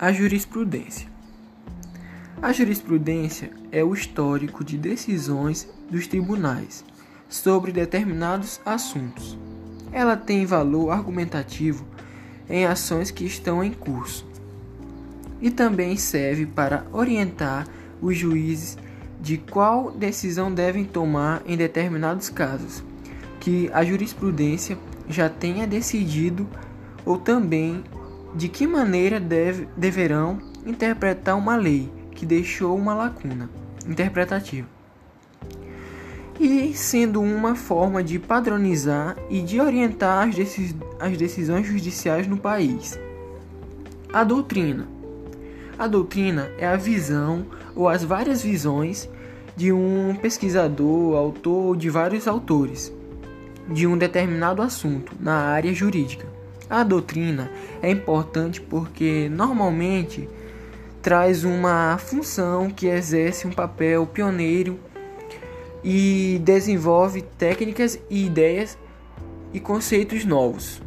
A jurisprudência. A jurisprudência é o histórico de decisões dos tribunais sobre determinados assuntos. Ela tem valor argumentativo em ações que estão em curso e também serve para orientar os juízes de qual decisão devem tomar em determinados casos que a jurisprudência já tenha decidido ou também de que maneira deve, deverão interpretar uma lei que deixou uma lacuna interpretativa. E sendo uma forma de padronizar e de orientar as, decis as decisões judiciais no país. A doutrina. A doutrina é a visão ou as várias visões de um pesquisador, autor ou de vários autores de um determinado assunto na área jurídica. A doutrina é importante porque normalmente traz uma função que exerce um papel pioneiro e desenvolve técnicas e ideias e conceitos novos.